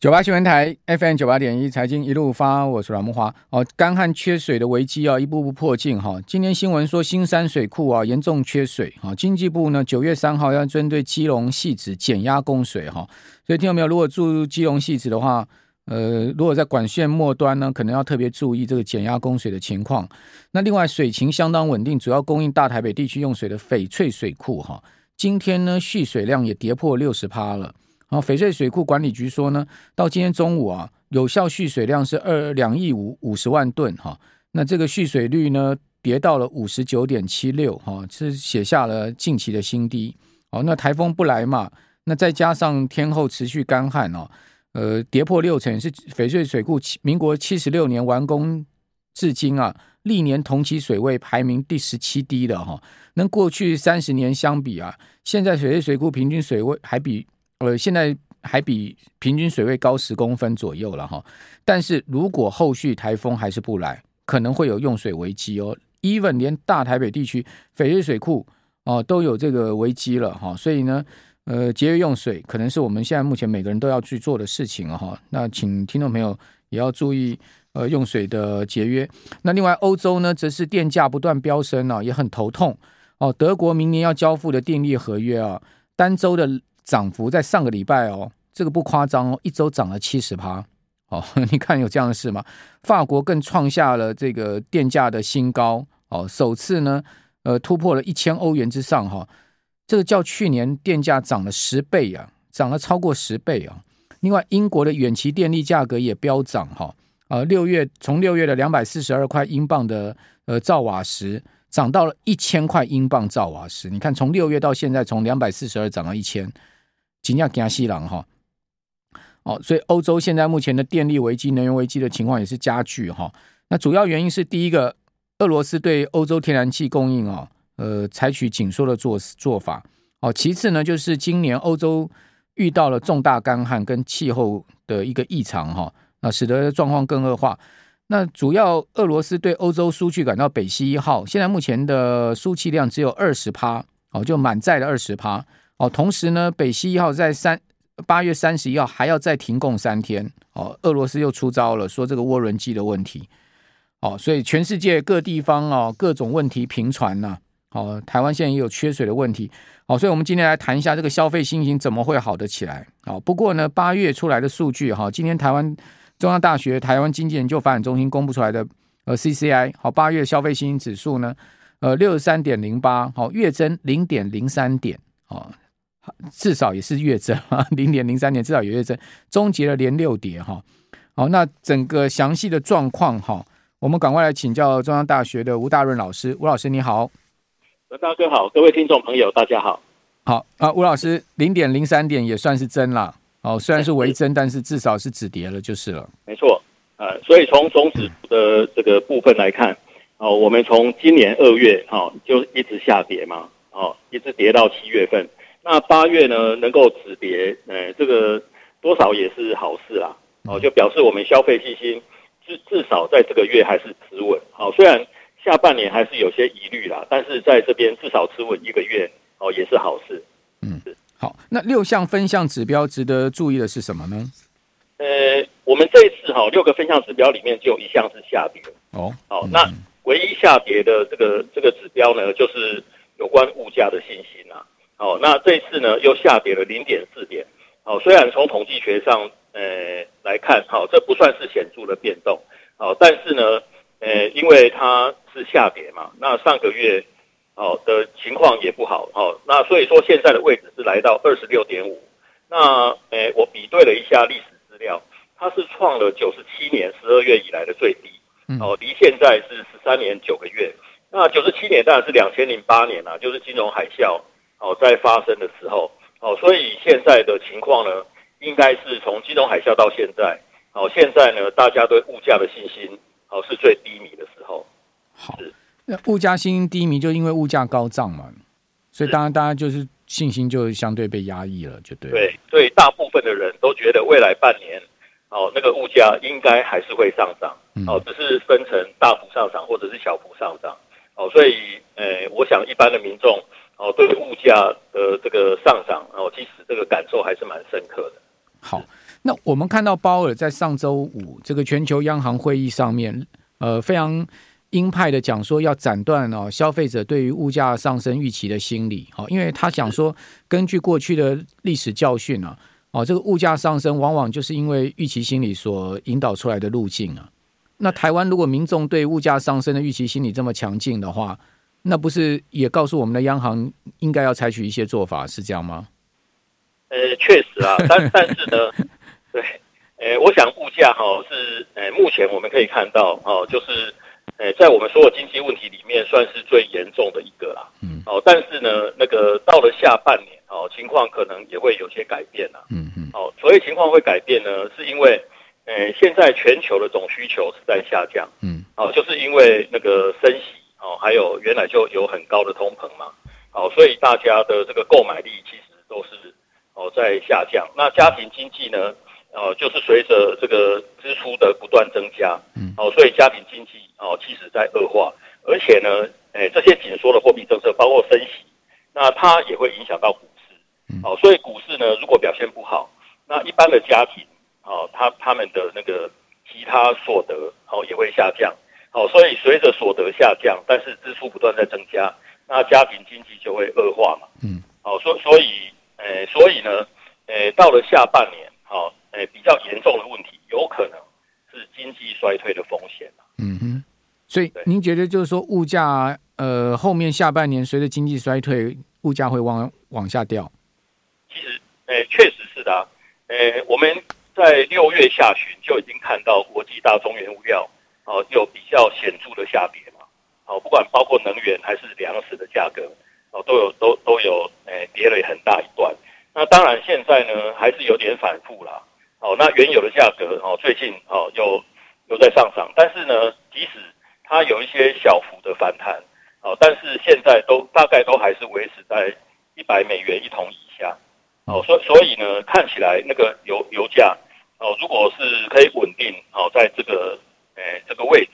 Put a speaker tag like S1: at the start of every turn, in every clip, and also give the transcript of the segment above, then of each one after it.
S1: 九八新闻台 FM 九八点一财经一路发，我是阮慕驊。哦，干旱缺水的危机啊，一步步迫近哈。今天新闻说，新山水库啊严重缺水哈。经济部呢九月三号要针对基隆汐止减压供水哈。所以听到没有？如果住基隆汐止的话，呃，如果在管线末端呢，可能要特别注意这个减压供水的情况。那另外水情相当稳定，主要供应大台北地区用水的翡翠水库哈，今天呢蓄水量也跌破六十趴了。然后翡翠水库管理局说呢，到今天中午啊，有效蓄水量是二两亿五五十万吨哈。那这个蓄水率呢，跌到了五十九点七六哈，是写下了近期的新低。哦，那台风不来嘛，那再加上天候持续干旱哦，呃，跌破六成，是翡翠水库民国七十六年完工至今啊，历年同期水位排名第十七低的哈。那过去三十年相比啊，现在翡翠水库平均水位还比。呃，现在还比平均水位高十公分左右了哈，但是如果后续台风还是不来，可能会有用水危机哦。even 连大台北地区翡翠水库哦都有这个危机了哈，所以呢，呃，节约用水可能是我们现在目前每个人都要去做的事情哈。那请听众朋友也要注意呃用水的节约。那另外欧洲呢，则是电价不断飙升啊，也很头痛哦。德国明年要交付的电力合约啊，单周的。涨幅在上个礼拜哦，这个不夸张哦，一周涨了七十趴哦。你看有这样的事吗？法国更创下了这个电价的新高哦，首次呢，呃，突破了一千欧元之上哈、哦。这个较去年电价涨了十倍啊，涨了超过十倍啊。另外，英国的远期电力价格也飙涨哈，呃，六月从六月的两百四十二块英镑的呃兆瓦时，涨到了一千块英镑兆瓦时。你看，从六月到现在，从两百四十二涨到一千。紧要加西郎哈，哦，所以欧洲现在目前的电力危机、能源危机的情况也是加剧哈。那主要原因是第一个，俄罗斯对欧洲天然气供应啊，呃，采取紧缩的做做法。哦，其次呢，就是今年欧洲遇到了重大干旱跟气候的一个异常哈，那使得状况更恶化。那主要俄罗斯对欧洲输气管道北溪一号，现在目前的输气量只有二十趴，哦，就满载了二十趴。哦，同时呢，北溪一号在三八月三十一号还要再停供三天。哦，俄罗斯又出招了，说这个涡轮机的问题。哦，所以全世界各地方哦，各种问题频传呐。哦，台湾现在也有缺水的问题。哦，所以我们今天来谈一下这个消费信心怎么会好得起来。哦，不过呢，八月出来的数据哈，今天台湾中央大学台湾经济研究发展中心公布出来的呃 CCI 好，八月消费信心指数呢，呃六十三点零八，好，月增零点零三点。哦。至少也是月增啊，零点零三年至少有月增，终结了连六跌哈。好，那整个详细的状况哈，我们赶快来请教中央大学的吴大润老师。吴老师你好，
S2: 大哥好，各位听众朋友大家好。
S1: 好啊，吴老师，零点零三点也算是增了哦，虽然是微增，但是至少是止跌了就是了。
S2: 没错，呃，所以从总指的这个部分来看，哦，我们从今年二月哈就一直下跌嘛，哦，一直跌到七月份。那八月呢，能够止跌，呃，这个多少也是好事啦，哦，就表示我们消费信心至至少在这个月还是持稳，好，虽然下半年还是有些疑虑啦，但是在这边至少持稳一个月，哦，也是好事。
S1: 嗯，好，那六项分项指标值得注意的是什么呢？
S2: 呃，我们这一次哈六个分项指标里面就有一项是下跌
S1: 哦，
S2: 好，那唯一下跌的这个这个指标呢，就是有关物价的信心啊。哦，那这次呢又下跌了零点四点。哦，虽然从统计学上，呃来看，好、哦，这不算是显著的变动。哦，但是呢，呃，因为它是下跌嘛，那上个月，哦的情况也不好。哦，那所以说现在的位置是来到二十六点五。那，呃，我比对了一下历史资料，它是创了九十七年十二月以来的最低。哦，离现在是十三年九个月。那九十七年当然是两千零八年啊，就是金融海啸。哦，在发生的时候，哦，所以现在的情况呢，应该是从金融海啸到现在，哦，现在呢，大家对物价的信心，哦，是最低迷的时候。
S1: 好，那物价信心低迷，就因为物价高涨嘛，所以当然大家就是信心就相对被压抑了，就对。
S2: 对，对，大部分的人都觉得未来半年，哦，那个物价应该还是会上涨，哦，只是分成大幅上涨或者是小幅上涨，哦，所以，呃，我想一般的民众。哦，对物价的这个上涨，哦，其实这个感受还是蛮深刻的。
S1: 好，那我们看到鲍尔在上周五这个全球央行会议上面，呃，非常鹰派的讲说要斩断哦消费者对于物价上升预期的心理，好，因为他讲说根据过去的历史教训啊，哦，这个物价上升往往就是因为预期心理所引导出来的路径啊。那台湾如果民众对物价上升的预期心理这么强劲的话，那不是也告诉我们的央行应该要采取一些做法，是这样吗？
S2: 呃，确实啊，但但是呢，对，呃，我想物价哈是呃目前我们可以看到哦，就是呃在我们所有经济问题里面算是最严重的一个啦。嗯。哦，但是呢，那个到了下半年哦，情况可能也会有些改变啦。嗯嗯。哦，所以情况会改变呢，是因为。呃，现在全球的总需求是在下降，嗯，哦，就是因为那个升息，哦，还有原来就有很高的通膨嘛，哦，所以大家的这个购买力其实都是哦在下降。那家庭经济呢，哦，就是随着这个支出的不断增加，嗯，哦，所以家庭经济哦，其实在恶化，而且呢，哎，这些紧缩的货币政策包括升息，那它也会影响到股市，哦，所以股市呢，如果表现不好，那一般的家庭。哦，他他们的那个其他所得哦也会下降，哦，所以随着所得下降，但是支出不断在增加，那家庭经济就会恶化嘛。嗯，哦，所所以，诶、呃，所以呢，诶、呃，到了下半年，好、哦，诶、呃，比较严重的问题，有可能是经济衰退的风险。
S1: 嗯哼，所以您觉得就是说，物价，呃，后面下半年随着经济衰退，物价会往往下掉？
S2: 其实，诶、呃，确实是的、啊，诶、呃，我们。在六月下旬就已经看到国际大宗原物料哦有比较显著的下跌嘛，哦不管包括能源还是粮食的价格哦都有都都有诶跌了很大一段。那当然现在呢还是有点反复啦。哦那原油的价格哦最近哦又又在上涨，但是呢即使它有一些小幅的反弹哦，但是现在都大概都还是维持在一百美元一桶以下哦，所所以呢看起来那个油油价。哦，如果是可以稳定哦，在这个诶、欸、这个位置，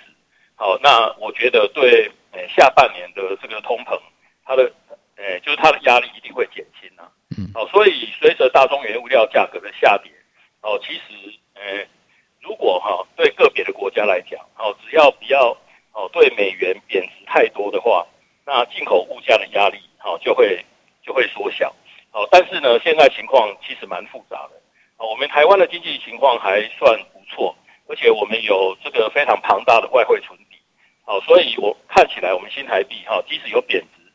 S2: 好、哦，那我觉得对诶、欸、下半年的这个通膨，它的诶、欸、就是它的压力一定会减轻呐。嗯。好，所以随着大宗原物料价格的下跌，哦，其实诶、欸、如果哈、哦、对个别的国家来讲，哦，只要不要哦对美元贬值太多的话，那进口物价的压力哦就会就会缩小。哦，但是呢，现在情况其实蛮复杂的。我们台湾的经济情况还算不错，而且我们有这个非常庞大的外汇存底，好，所以我看起来我们新台币哈，即使有贬值，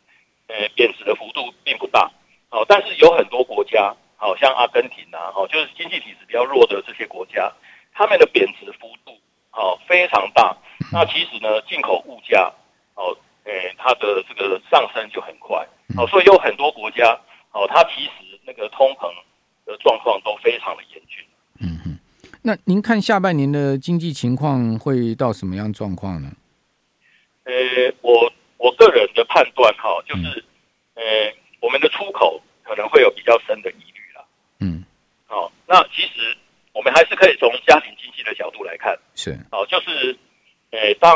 S2: 呃，贬值的幅度并不大，好，但是有很多国家，好像阿根廷啊，好，就是经济体质比较弱的这些国家，他们的贬值幅度，好，非常大。那其实呢，进口物价，哦，诶，它的这个上升就很快，好，所以有很多国家，哦，它其实那个通膨。的状况都非常的严峻。
S1: 嗯，那您看下半年的经济情况会到什么样状况呢？
S2: 呃，我我个人的判断哈，就是、嗯、呃，我们的出口可能会有比较深的疑虑了。嗯，好、哦，那其实我们还是可以从家庭经济的角度来看，
S1: 是，
S2: 好、哦，就是呃，当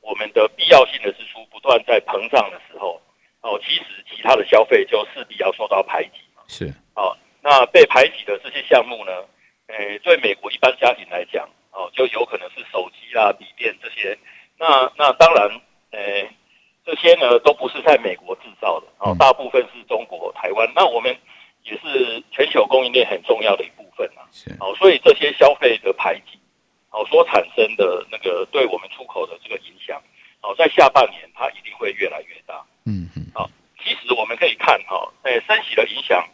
S2: 我们的必要性的支出不断在膨胀的时候，哦，其实其他的消费就势必要受到排挤嘛。
S1: 是，
S2: 哦。那被排挤的这些项目呢？诶、欸，对美国一般家庭来讲，哦，就有可能是手机啦、笔电这些。那那当然，诶、欸，这些呢都不是在美国制造的，哦，大部分是中国台湾。那我们也是全球供应链很重要的一部分啊。是。哦，所以这些消费的排挤，哦，所产生的那个对我们出口的这个影响，哦，在下半年它一定会越来越大。嗯嗯。好，其实我们可以看哈，诶、欸，升息的影响。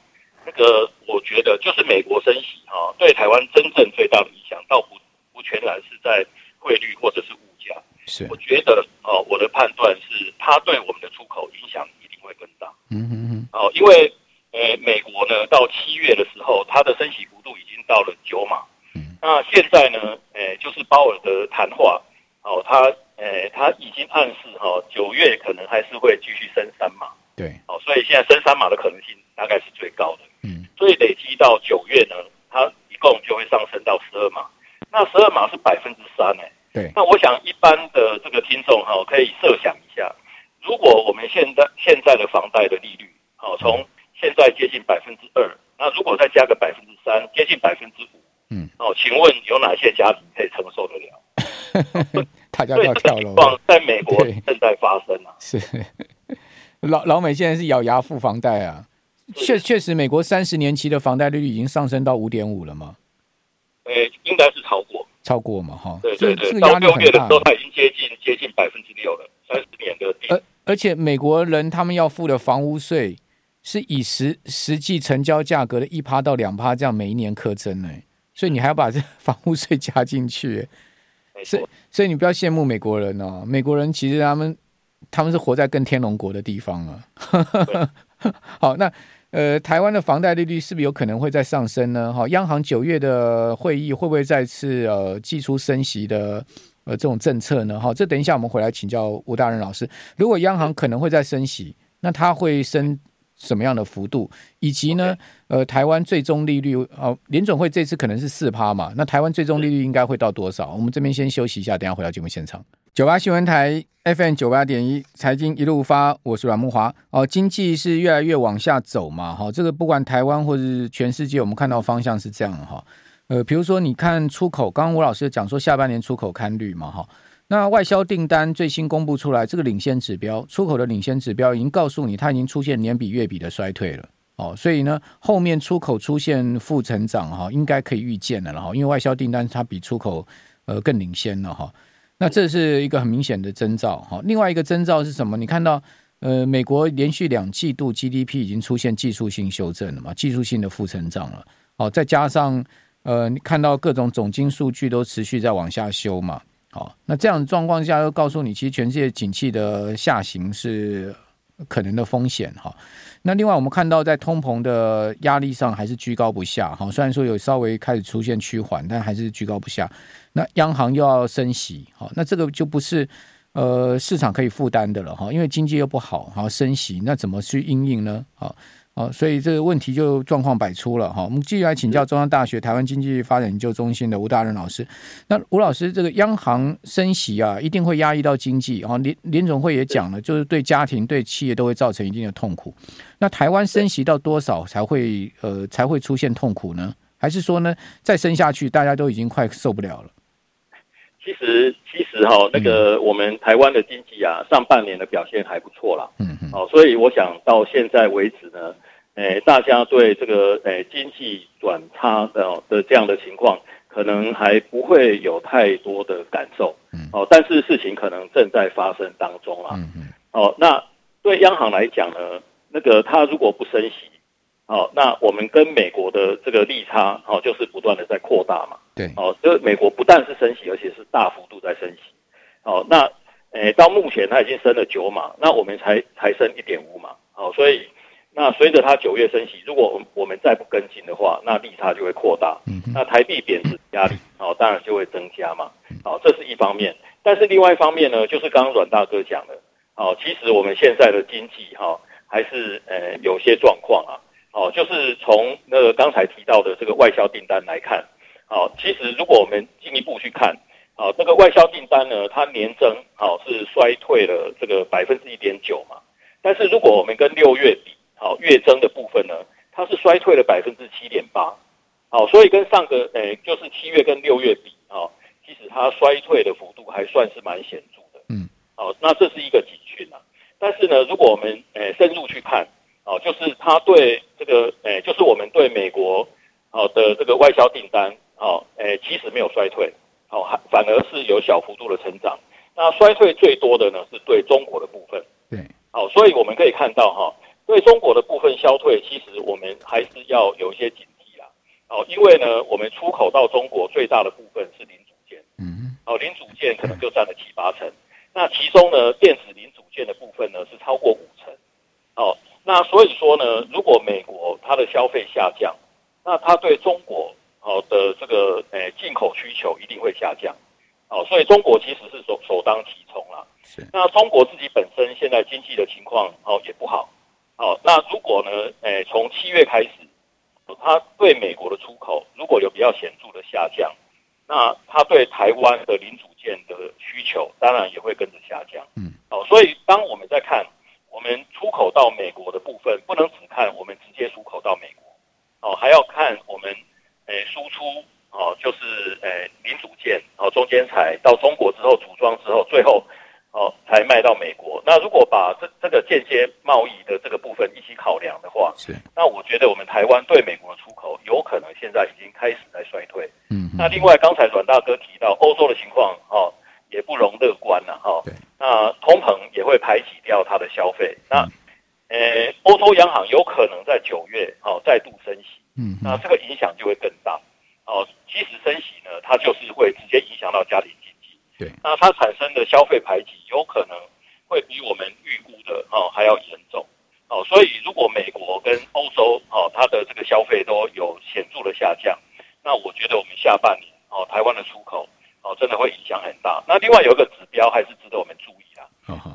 S2: 这个我觉得就是美国升息哈，对台湾真正最大的影响，倒不不全然是在汇率或者是物价。是，我觉得哦，我的判断是，它对我们的出口影响一定会更大。嗯嗯嗯。哦，因为呃，美国呢，到七月的时候，它的升息幅度已经到了九码。嗯。那现在呢，呃，就是鲍尔的谈话，哦，他呃，他已经暗示哈，九月可能还是会继续升三码。对。哦，所以现在升三码的可能性大概是最高的。嗯，所以累积到九月呢，它一共就会上升到十二码。那十二码是百分之三呢。对。那我想一般的这个听众哈，可以设想一下，如果我们现在现在的房贷的利率，好，从现在接近百分之二，那如果再加个百分之三，接近百分之五，嗯，问有哪些家庭可以承受得了？
S1: 大家都要跳楼。
S2: 在美国正在发生啊！
S1: 是老老美现在是咬牙付房贷啊！确确实，美国三十年期的房贷利率已经上升到五点五了吗？
S2: 呃，应该是超过，
S1: 超过嘛？哈，
S2: 对对对，到六月的时候，它已经接近接近百分之六了，三十年的。而
S1: 而且美国人他们要付的房屋税是以实实际成交价格的一趴到两趴这样每一年课征呢，所以你还要把这房屋税加进去。所以，所以你不要羡慕美国人哦。美国人其实他们他们是活在更天龙国的地方啊。好，那呃，台湾的房贷利率是不是有可能会再上升呢？哈，央行九月的会议会不会再次呃祭出升息的呃这种政策呢？哈，这等一下我们回来请教吴大任老师。如果央行可能会再升息，那它会升？什么样的幅度，以及呢.呃，台湾最终利率哦，联总会这次可能是四趴嘛？那台湾最终利率应该会到多少？我们这边先休息一下，等下回到节目现场。九八新闻台 FM 九八点一，财经一路发，我是阮慕华。哦，经济是越来越往下走嘛？哈、哦，这个不管台湾或者是全世界，我们看到方向是这样哈、哦。呃，比如说你看出口，刚刚吴老师讲说下半年出口看率嘛？哈、哦。那外销订单最新公布出来，这个领先指标，出口的领先指标已经告诉你，它已经出现年比月比的衰退了哦，所以呢，后面出口出现负成长哈，应该可以预见的了哈，因为外销订单它比出口呃更领先了哈。那这是一个很明显的征兆哈。另外一个征兆是什么？你看到呃，美国连续两季度 GDP 已经出现技术性修正了嘛，技术性的负成长了哦，再加上呃，你看到各种总经数据都持续在往下修嘛。好，那这样的状况下，又告诉你，其实全世界景气的下行是可能的风险哈。那另外，我们看到在通膨的压力上还是居高不下哈。虽然说有稍微开始出现趋缓，但还是居高不下。那央行又要升息，好，那这个就不是呃市场可以负担的了哈。因为经济又不好，好升息，那怎么去因应呢？好。哦，所以这个问题就状况百出了哈。我们继续来请教中央大学台湾经济发展研究中心的吴大任老师。那吴老师，这个央行升息啊，一定会压抑到经济。然后联联总会也讲了，就是对家庭、对企业都会造成一定的痛苦。那台湾升息到多少才会呃才会出现痛苦呢？还是说呢，再升下去，大家都已经快受不了了？
S2: 其实，其实哈，那个我们台湾的经济啊，上半年的表现还不错啦。嗯嗯。哦，所以我想到现在为止呢。诶，大家对这个诶经济转差的的这样的情况，可能还不会有太多的感受，嗯，哦，但是事情可能正在发生当中啊，哦，那对央行来讲呢，那个它如果不升息，哦，那我们跟美国的这个利差，哦，就是不断的在扩大嘛，
S1: 对，
S2: 哦，就美国不但是升息，而且是大幅度在升息，哦，那诶到目前它已经升了九码，那我们才才升一点五码，哦，所以。那随着它九月升息，如果我们再不跟进的话，那利差就会扩大，那台币贬值压力哦，当然就会增加嘛，哦，这是一方面。但是另外一方面呢，就是刚刚阮大哥讲的，哦，其实我们现在的经济哈还是呃有些状况啊，哦，就是从那个刚才提到的这个外销订单来看，哦，其实如果我们进一步去看，哦，这个外销订单呢，它年增哦是衰退了这个百分之一点九嘛，但是如果我们跟六月比，好，月增的部分呢，它是衰退了百分之七点八，好，所以跟上个诶、欸，就是七月跟六月比，啊，其实它衰退的幅度还算是蛮显著的，嗯，好，那这是一个警讯啊。但是呢，如果我们诶、欸、深入去看，哦，就是它对这个诶、欸，就是我们对美国好的这个外销订单，哦，诶，其实没有衰退，哦，还反而是有小幅度的成长。那衰退最多的呢，是对中国的部分，对，好，所以我们可以看到哈。对中国的部分消退，其实我们还是要有一些警惕啦。哦，因为呢，我们出口到中国最大的部分是零组件，嗯，哦，零组件可能就占了七八成。那其中呢，电子零组件的部分呢是超过五成。哦，那所以说呢，如果美国它的消费下降，那它对中国哦的这个诶进口需求一定会下降。哦，所以中国其实是首首当其冲啦。是。那中国自己本身现在经济的情况哦也不好。好，那如果呢？诶、欸，从七月开始，它对美国的出口如果有比较显著的下降，那它对台湾的零组件的需求当然也会跟着下降。嗯，好，所以当我们在看我们出口到美国的部分，不能只看我们直接出口到美国，哦，还要看我们诶输出哦，就是呃零组件哦中间材到中国之后组装之后，最后哦才卖到美国。那如果把这这个间接贸易的这个部分一起考量的话，
S1: 是
S2: 那我觉得我们台湾对美国的出口有可能现在已经开始在衰退。
S1: 嗯，
S2: 那另外刚才阮大哥提到欧洲的情况哦也不容乐观了哈。
S1: 对，
S2: 那通膨也会排挤掉它的消费。那呃欧洲央行有可能在九月哦再度升息。
S1: 嗯，
S2: 那这个影响就会更大。哦，即使升息呢，它就是会直接影响到家庭经济。
S1: 对，
S2: 那它产生的消费排挤有可能会比我们预估的哦还要严重。哦，所以如果美国跟欧洲哦它的这个消费都有显著的下降，那我觉得我们下半年哦台湾的出口哦真的会影响很大。那另外有一个指标还是值得我们注意的。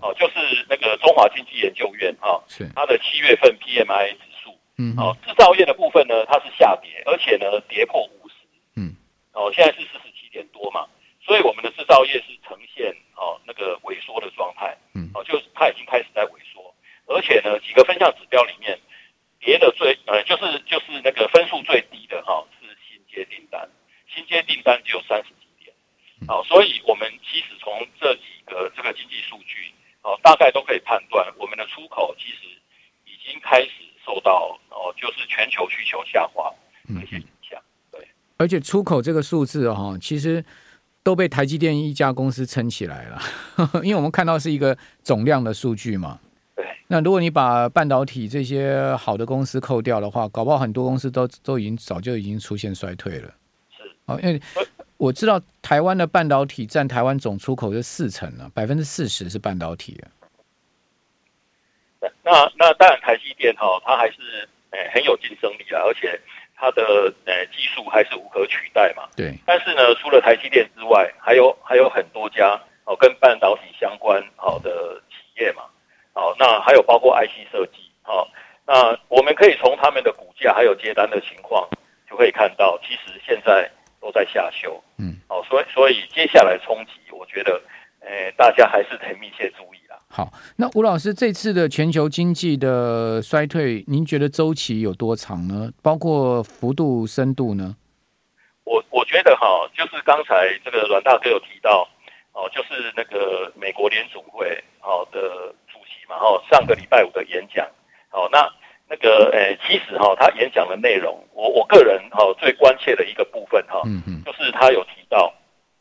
S2: 哦，就是那个中华经济研究院啊，是它的七月份 PMI 指数。嗯，哦，制造业的部分呢，它是下跌，而且呢，跌破五十。嗯，哦，现在是四十七点多嘛，所以我们的制造业是呈现哦那个萎缩的状态。嗯，哦，就是它已经开始在萎缩，而且呢，几个分项指标里面跌的最呃，就是就是那个分数最低的哈、哦，是新接订单，新接订单只有三十几点。哦，所以我们其实从这几个这个经济数据哦，大概都可以判断，我们的出口其实已经开始。受到哦，就是全球需求下滑的一些影响，对。
S1: 而且出口这个数字哈，其实都被台积电一家公司撑起来了，因为我们看到是一个总量的数据嘛。
S2: 对。
S1: 那如果你把半导体这些好的公司扣掉的话，搞不好很多公司都都已经早就已经出现衰退了。
S2: 是。
S1: 哦，因为我知道台湾的半导体占台湾总出口是四成了，百分之四十是半导体。
S2: 那那当然，台积电哈，它还是诶、欸、很有竞争力啊，而且它的诶、欸、技术还是无可取代嘛。
S1: 对。
S2: 但是呢，除了台积电之外，还有还有很多家哦跟半导体相关好的企业嘛。哦，那还有包括 IC 设计。好，那我们可以从他们的股价还有接单的情况，就可以看到，其实现在都在下修。嗯。好，所以所以接下来冲击，我觉得诶、欸、大家还是得密切注意。
S1: 好，那吴老师这次的全球经济的衰退，您觉得周期有多长呢？包括幅度、深度呢？
S2: 我我觉得哈，就是刚才这个阮大哥有提到哦，就是那个美国联准会好的主席嘛，哦，上个礼拜五的演讲，哦，那那个诶，其实哈，他演讲的内容，我我个人哈最关切的一个部分哈，嗯嗯，就是他有提到，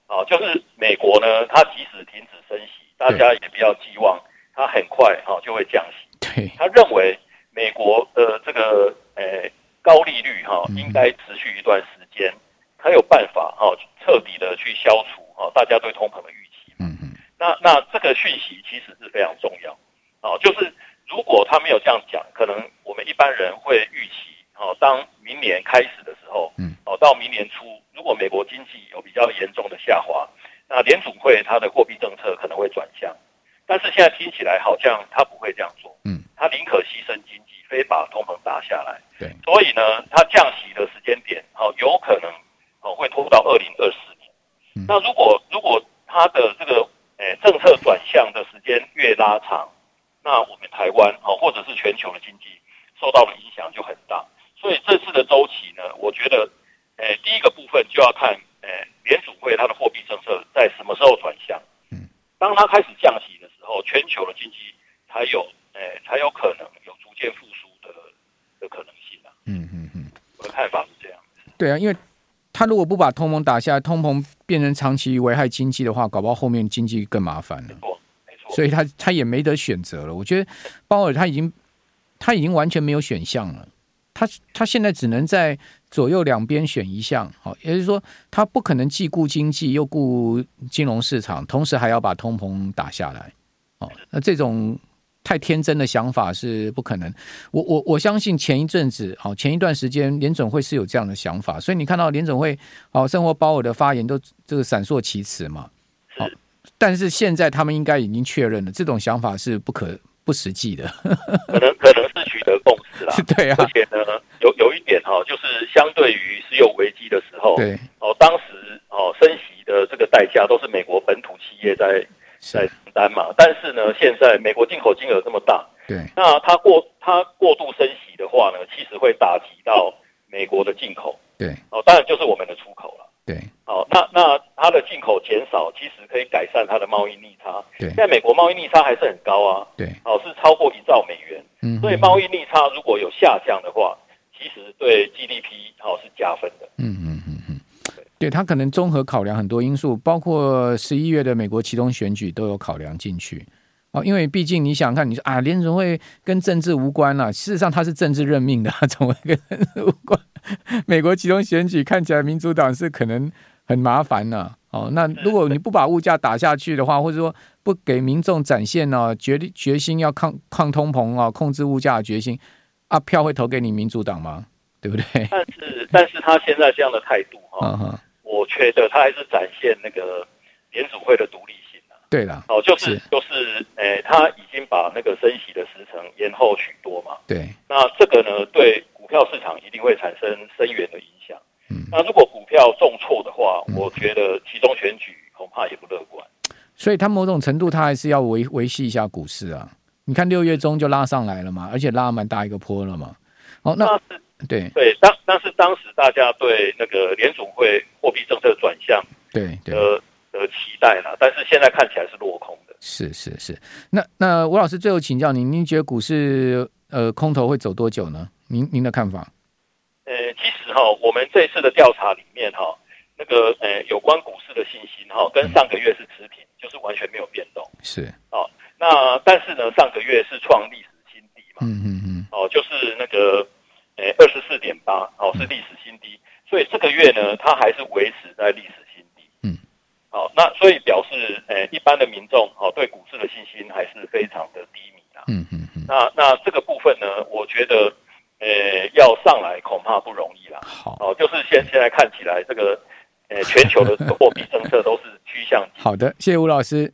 S2: 哦，就是美国呢，他即使停止升息。大家也不要寄望它很快哈就会降息。
S1: 对，
S2: 他认为美国的这个呃高利率哈应该持续一段时间，才有办法哈彻底的去消除哈大家对通膨的预期。嗯嗯。那那这个讯息其实是非常重要。哦，就是如果他没有这样讲，可能我们一般人会预期哦，当明年开始的时候，嗯，哦到明年初，如果美国经济有比较严重的下滑。那联储会它的货币政策可能会转向，但是现在听起来好像他不会这样做，嗯，他宁可牺牲经济，非把通膨打下来，
S1: 对，
S2: 所以呢，他降息的时间点，哦，有可能哦会拖到二零二四年。嗯、那如果如果他的这个诶、欸、政策转向的时间越拉长，那我们台湾哦或者是全球的经济受到的影响就很大。所以这次的周期呢，我觉得第一个部分就要看。诶，联储会它的货币政策在什么时候转向？嗯，当它开始降息的时候，全球的经济才有诶，才有可能有逐渐复苏的的可能性啊。嗯嗯嗯，我的看法是这样。
S1: 对啊，因为他如果不把通膨打下来，通膨变成长期危害经济的话，搞不好后面经济更麻烦了。所以他他也没得选择了。我觉得鲍尔他已经他已经完全没有选项了。他他现在只能在左右两边选一项，好，也就是说，他不可能既顾经济又顾金融市场，同时还要把通膨打下来，哦，那这种太天真的想法是不可能。我我我相信前一阵子，好，前一段时间联准会是有这样的想法，所以你看到联准会，好，生活鲍尔的发言都这个闪烁其词嘛，好，但是现在他们应该已经确认了，这种想法是不可。不实际的，
S2: 可能可能是取得共识啦。
S1: 对啊，
S2: 而且呢，有有一点哈、哦，就是相对于石油危机的时候，
S1: 对
S2: 哦，当时哦升息的这个代价都是美国本土企业在在承担嘛。但是呢，现在美国进口金额这么大，
S1: 对，
S2: 那它过它过度升息的话呢，其实会打击到美国的进口，
S1: 对，
S2: 哦，当然就是我们的出口了。它的进口减少，其实可以改善它的贸易逆差。
S1: 对，
S2: 现在美国贸易逆差还是很高啊。
S1: 对，
S2: 哦，是超过一兆美元。
S1: 嗯，
S2: 所以贸易逆差如果有下降的话，其实对 GDP 哦是加分的。
S1: 嗯嗯嗯嗯，对，它可能综合考量很多因素，包括十一月的美国其中选举都有考量进去。哦，因为毕竟你想想看，你说啊，联准会跟政治无关啊，事实上它是政治任命的，怎么跟政治无关？美国其中选举看起来民主党是可能很麻烦呢、啊。哦，那如果你不把物价打下去的话，或者说不给民众展现呢、啊、决决心要抗抗通膨啊，控制物价的决心，啊，票会投给你民主党吗？对不对？
S2: 但是，但是他现在这样的态度哈、哦，
S1: 嗯、
S2: 我觉得他还是展现那个联储会的独立
S1: 性啊。对了，
S2: 哦，就是就是，诶、欸，他已经把那个升息的时程延后许多嘛。
S1: 对，
S2: 那这个呢，对股票市场一定会产生深远的影响。
S1: 嗯，
S2: 那如果股票重挫的话，嗯、我觉得集中选举恐怕也不乐观。
S1: 所以，他某种程度，他还是要维维系一下股市啊。你看六月中就拉上来了嘛，而且拉蛮大一个坡了嘛。哦，那，那是对对，
S2: 当但是当时大家对那个联储会货币政策转向，
S1: 对的。
S2: 的期待了，但是现在看起来是落空的。
S1: 是是是，那那吴老师最后请教您，您觉得股市呃空头会走多久呢？您您的看法？
S2: 呃，其实哈，我们这次的调查里面哈，那个呃有关股市的信心哈，跟上个月是持平，嗯、就是完全没有变动。
S1: 是
S2: 哦，那但是呢，上个月是创历史新低嘛？
S1: 嗯嗯嗯。
S2: 哦，就是那个呃二十四点八，哦是历史新低，嗯、所以这个月呢，它还是维持在历史新低。嗯。好，那所以表示，呃，一般的民众，哦，对股市的信心还是非常的低迷啊。
S1: 嗯嗯嗯。
S2: 那那这个部分呢，我觉得，呃，要上来恐怕不容易啦。
S1: 好，
S2: 哦，就是现现在看起来，这个，呃，全球的这个货币政策都是趋向。
S1: 好的，谢谢吴老师。